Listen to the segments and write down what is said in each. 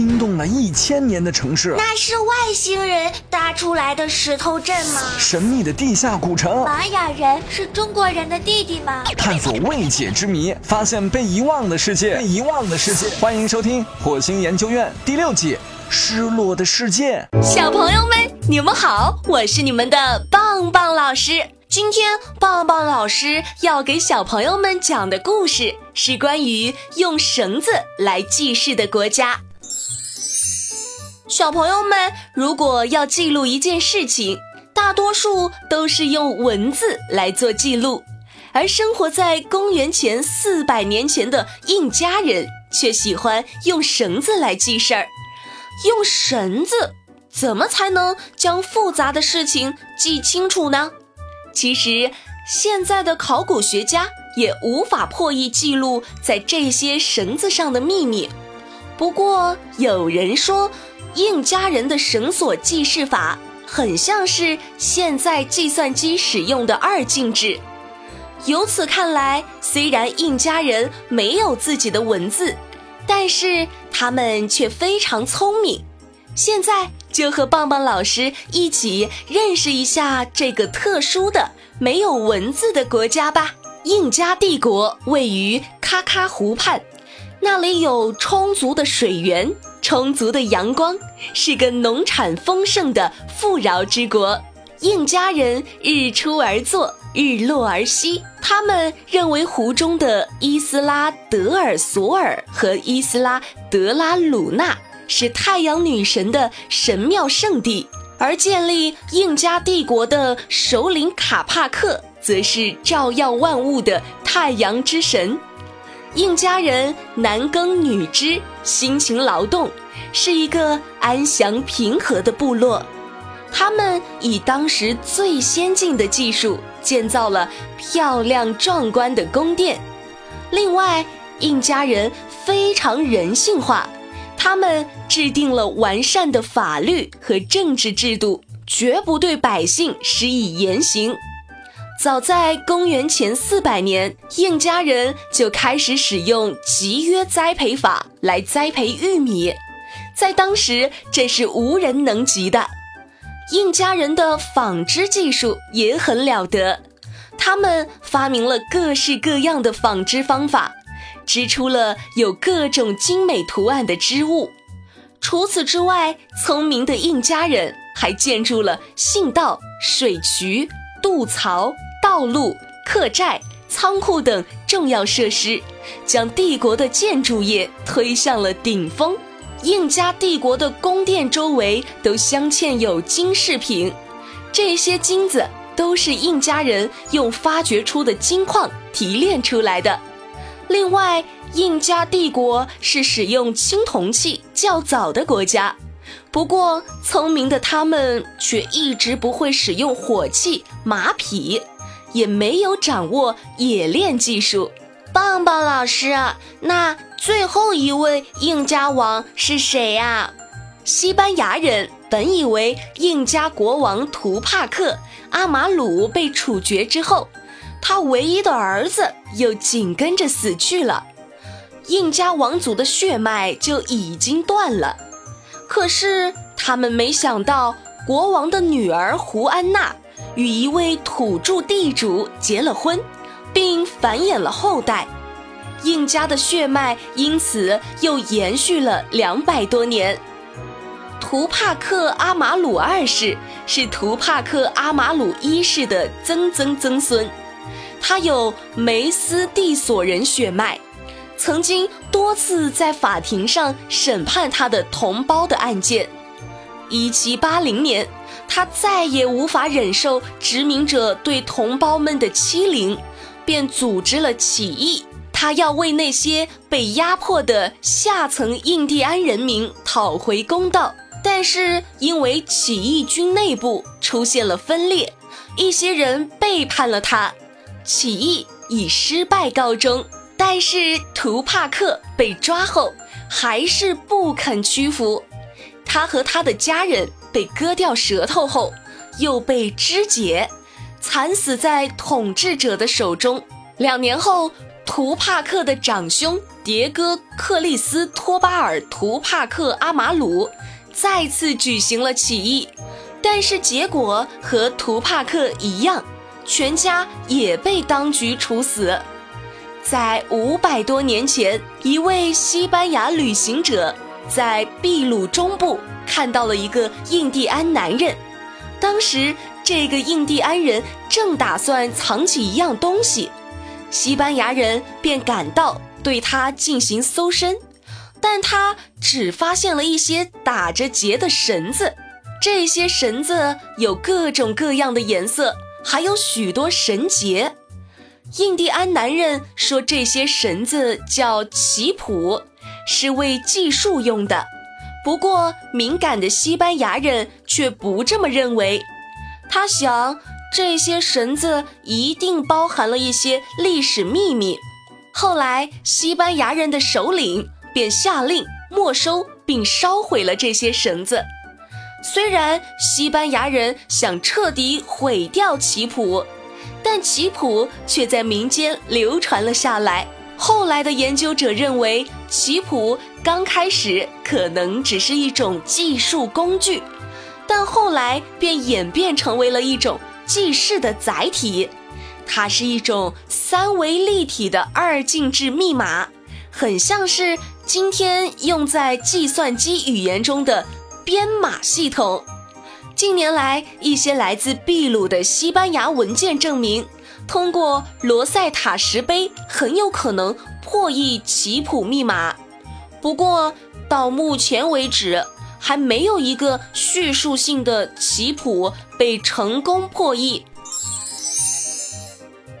冰冻了一千年的城市，那是外星人搭出来的石头镇吗？神秘的地下古城，玛雅人是中国人的弟弟吗？探索未解之谜，发现被遗忘的世界，被遗忘的世界。欢迎收听《火星研究院》第六季《失落的世界》。小朋友们，你们好，我是你们的棒棒老师。今天棒棒老师要给小朋友们讲的故事是关于用绳子来记事的国家。小朋友们，如果要记录一件事情，大多数都是用文字来做记录，而生活在公元前四百年前的印加人却喜欢用绳子来记事儿。用绳子怎么才能将复杂的事情记清楚呢？其实，现在的考古学家也无法破译记录在这些绳子上的秘密。不过，有人说，印加人的绳索记事法很像是现在计算机使用的二进制。由此看来，虽然印加人没有自己的文字，但是他们却非常聪明。现在。就和棒棒老师一起认识一下这个特殊的没有文字的国家吧。印加帝国位于喀喀湖畔，那里有充足的水源、充足的阳光，是个农产丰盛的富饶之国。印加人日出而作，日落而息。他们认为湖中的伊斯拉德尔索尔和伊斯拉德拉鲁纳。是太阳女神的神庙圣地，而建立印加帝国的首领卡帕克，则是照耀万物的太阳之神。印加人男耕女织，辛勤劳动，是一个安详平和的部落。他们以当时最先进的技术建造了漂亮壮观的宫殿。另外，印加人非常人性化。他们制定了完善的法律和政治制度，绝不对百姓施以严刑。早在公元前四百年，印加人就开始使用集约栽培法来栽培玉米，在当时这是无人能及的。印加人的纺织技术也很了得，他们发明了各式各样的纺织方法。织出了有各种精美图案的织物。除此之外，聪明的印加人还建筑了信道、水渠、渡槽、道路、客栈、仓库等重要设施，将帝国的建筑业推向了顶峰。印加帝国的宫殿周围都镶嵌有金饰品，这些金子都是印加人用发掘出的金矿提炼出来的。另外，印加帝国是使用青铜器较早的国家，不过聪明的他们却一直不会使用火器、马匹，也没有掌握冶炼技术。棒棒老师，那最后一位印加王是谁呀？西班牙人本以为印加国王图帕克·阿马鲁被处决之后。他唯一的儿子又紧跟着死去了，印加王族的血脉就已经断了。可是他们没想到，国王的女儿胡安娜与一位土著地主结了婚，并繁衍了后代，印加的血脉因此又延续了两百多年。图帕克阿马鲁二世是图帕克阿马鲁一世的曾曾曾孙。他有梅斯蒂索人血脉，曾经多次在法庭上审判他的同胞的案件。一七八零年，他再也无法忍受殖民者对同胞们的欺凌，便组织了起义。他要为那些被压迫的下层印第安人民讨回公道，但是因为起义军内部出现了分裂，一些人背叛了他。起义以失败告终，但是图帕克被抓后还是不肯屈服。他和他的家人被割掉舌头后，又被肢解，惨死在统治者的手中。两年后，图帕克的长兄迭戈克利斯托巴尔图帕克阿马鲁再次举行了起义，但是结果和图帕克一样，全家也被当局处死。在五百多年前，一位西班牙旅行者在秘鲁中部看到了一个印第安男人，当时这个印第安人正打算藏起一样东西，西班牙人便赶到。对他进行搜身，但他只发现了一些打着结的绳子，这些绳子有各种各样的颜色，还有许多绳结。印第安男人说这些绳子叫棋谱，是为计数用的。不过敏感的西班牙人却不这么认为，他想这些绳子一定包含了一些历史秘密。后来，西班牙人的首领便下令没收并烧毁了这些绳子。虽然西班牙人想彻底毁掉棋谱，但棋谱却在民间流传了下来。后来的研究者认为，棋谱刚开始可能只是一种计数工具，但后来便演变成为了一种记事的载体。它是一种三维立体的二进制密码，很像是今天用在计算机语言中的编码系统。近年来，一些来自秘鲁的西班牙文件证明，通过罗塞塔石碑很有可能破译棋谱密码。不过，到目前为止，还没有一个叙述性的棋谱被成功破译。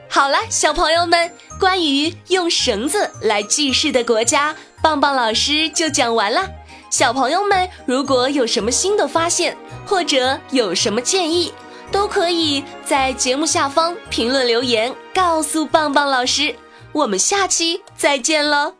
好了，小朋友们，关于用绳子来记事的国家，棒棒老师就讲完了。小朋友们，如果有什么新的发现，或者有什么建议，都可以在节目下方评论留言，告诉棒棒老师。我们下期再见了。